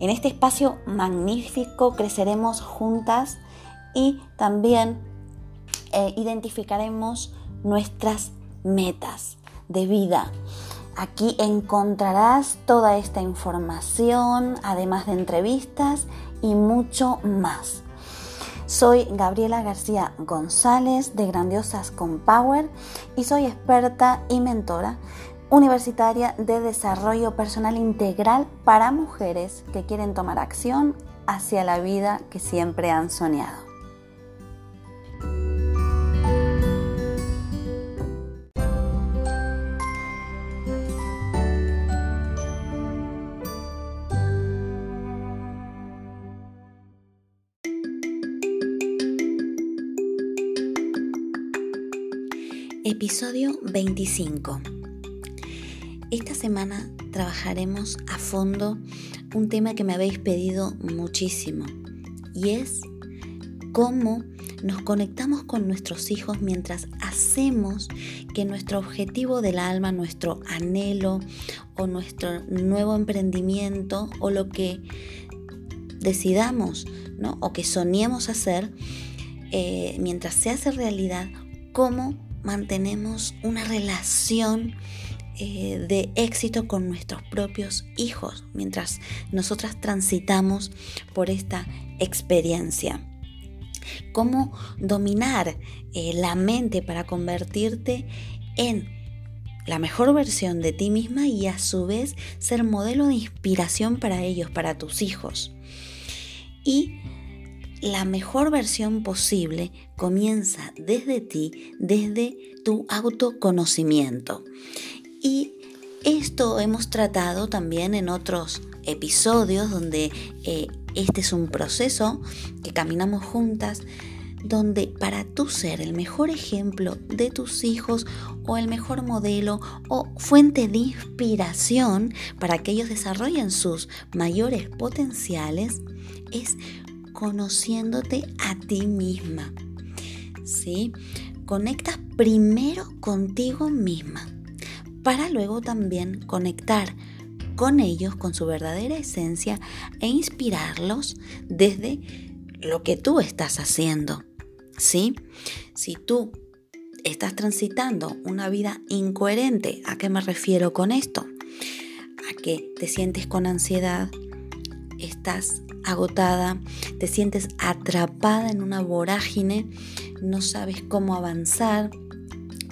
En este espacio magnífico creceremos juntas y también eh, identificaremos nuestras metas de vida. Aquí encontrarás toda esta información, además de entrevistas y mucho más. Soy Gabriela García González de Grandiosas con Power y soy experta y mentora universitaria de desarrollo personal integral para mujeres que quieren tomar acción hacia la vida que siempre han soñado. Episodio 25 esta semana trabajaremos a fondo un tema que me habéis pedido muchísimo y es cómo nos conectamos con nuestros hijos mientras hacemos que nuestro objetivo del alma, nuestro anhelo o nuestro nuevo emprendimiento o lo que decidamos ¿no? o que soñemos hacer, eh, mientras se hace realidad, cómo mantenemos una relación eh, de éxito con nuestros propios hijos mientras nosotras transitamos por esta experiencia. Cómo dominar eh, la mente para convertirte en la mejor versión de ti misma y a su vez ser modelo de inspiración para ellos, para tus hijos. Y la mejor versión posible comienza desde ti, desde tu autoconocimiento. Y esto hemos tratado también en otros episodios donde eh, este es un proceso que caminamos juntas, donde para tú ser el mejor ejemplo de tus hijos o el mejor modelo o fuente de inspiración para que ellos desarrollen sus mayores potenciales, es conociéndote a ti misma. ¿Sí? Conectas primero contigo misma para luego también conectar con ellos, con su verdadera esencia e inspirarlos desde lo que tú estás haciendo. ¿Sí? Si tú estás transitando una vida incoherente, ¿a qué me refiero con esto? A que te sientes con ansiedad, estás agotada, te sientes atrapada en una vorágine, no sabes cómo avanzar,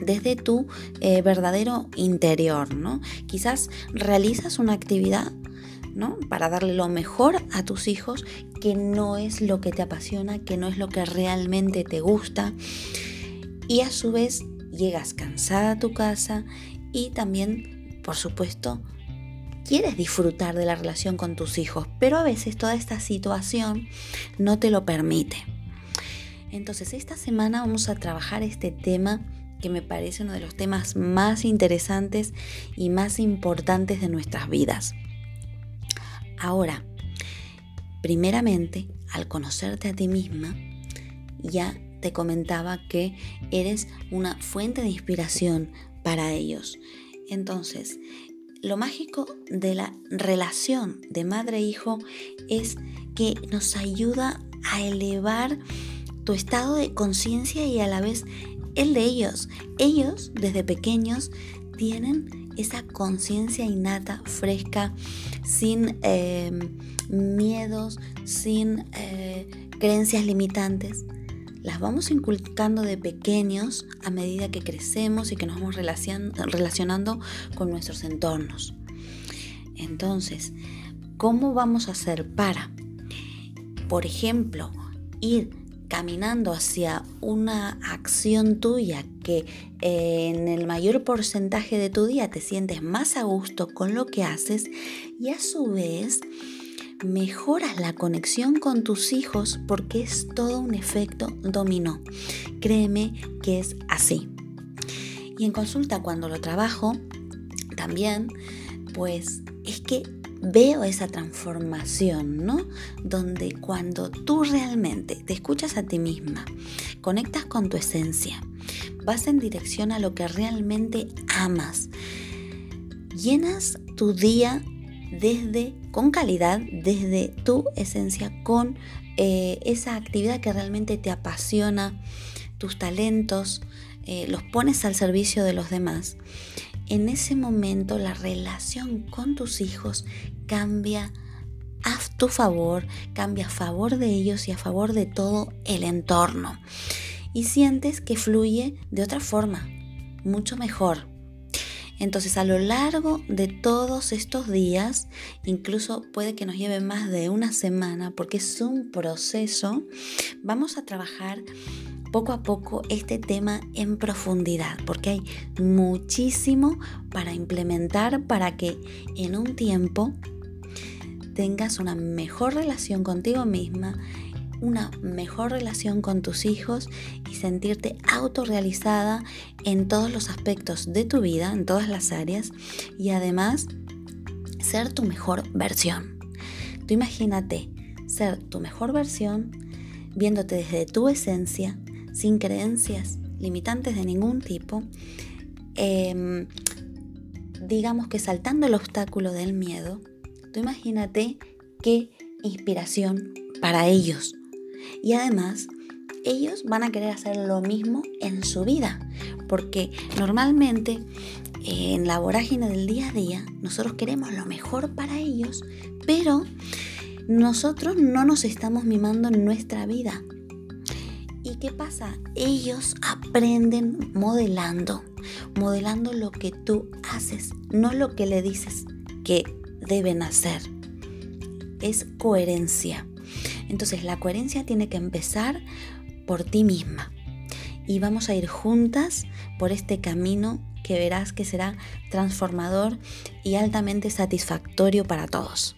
desde tu eh, verdadero interior, ¿no? Quizás realizas una actividad ¿no? Para darle lo mejor a tus hijos, que no es lo que te apasiona, que no es lo que realmente te gusta. Y a su vez llegas cansada a tu casa y también, por supuesto, quieres disfrutar de la relación con tus hijos, pero a veces toda esta situación no te lo permite. Entonces, esta semana vamos a trabajar este tema que me parece uno de los temas más interesantes y más importantes de nuestras vidas. Ahora, primeramente, al conocerte a ti misma, ya te comentaba que eres una fuente de inspiración para ellos. Entonces, lo mágico de la relación de madre-hijo es que nos ayuda a elevar tu estado de conciencia y a la vez el de ellos. Ellos, desde pequeños, tienen esa conciencia innata, fresca, sin em, miedos, sin eh, creencias limitantes. las vamos inculcando de pequeños a medida que crecemos y que nos vamos relacionando con nuestros entornos. Entonces, ¿cómo vamos a hacer para, por ejemplo, ir caminando hacia una acción tuya que eh, en el mayor porcentaje de tu día te sientes más a gusto con lo que haces y a su vez mejoras la conexión con tus hijos porque es todo un efecto dominó. Créeme que es así. Y en consulta cuando lo trabajo, también, pues es que veo esa transformación, ¿no? Donde cuando tú realmente te escuchas a ti misma, conectas con tu esencia, vas en dirección a lo que realmente amas, llenas tu día desde, con calidad, desde tu esencia, con eh, esa actividad que realmente te apasiona, tus talentos, eh, los pones al servicio de los demás. En ese momento la relación con tus hijos cambia a tu favor, cambia a favor de ellos y a favor de todo el entorno. Y sientes que fluye de otra forma, mucho mejor, entonces a lo largo de todos estos días, incluso puede que nos lleve más de una semana porque es un proceso, vamos a trabajar poco a poco este tema en profundidad, porque hay muchísimo para implementar para que en un tiempo tengas una mejor relación contigo misma una mejor relación con tus hijos y sentirte autorrealizada en todos los aspectos de tu vida, en todas las áreas y además ser tu mejor versión. Tú imagínate ser tu mejor versión viéndote desde tu esencia, sin creencias limitantes de ningún tipo, em, digamos que saltando el obstáculo del miedo, tú imagínate qué inspiración para ellos y además, ellos van a querer hacer lo mismo en su vida, porque normalmente en la vorágine del día a día nosotros queremos lo mejor para ellos, pero nosotros no nos estamos mimando en nuestra vida. ¿Y qué pasa? Ellos aprenden modelando, modelando lo que tú haces, no lo que le dices que deben hacer. Es coherencia. Entonces la coherencia tiene que empezar por ti misma. Y vamos a ir juntas por este camino que verás que será transformador y altamente satisfactorio para todos.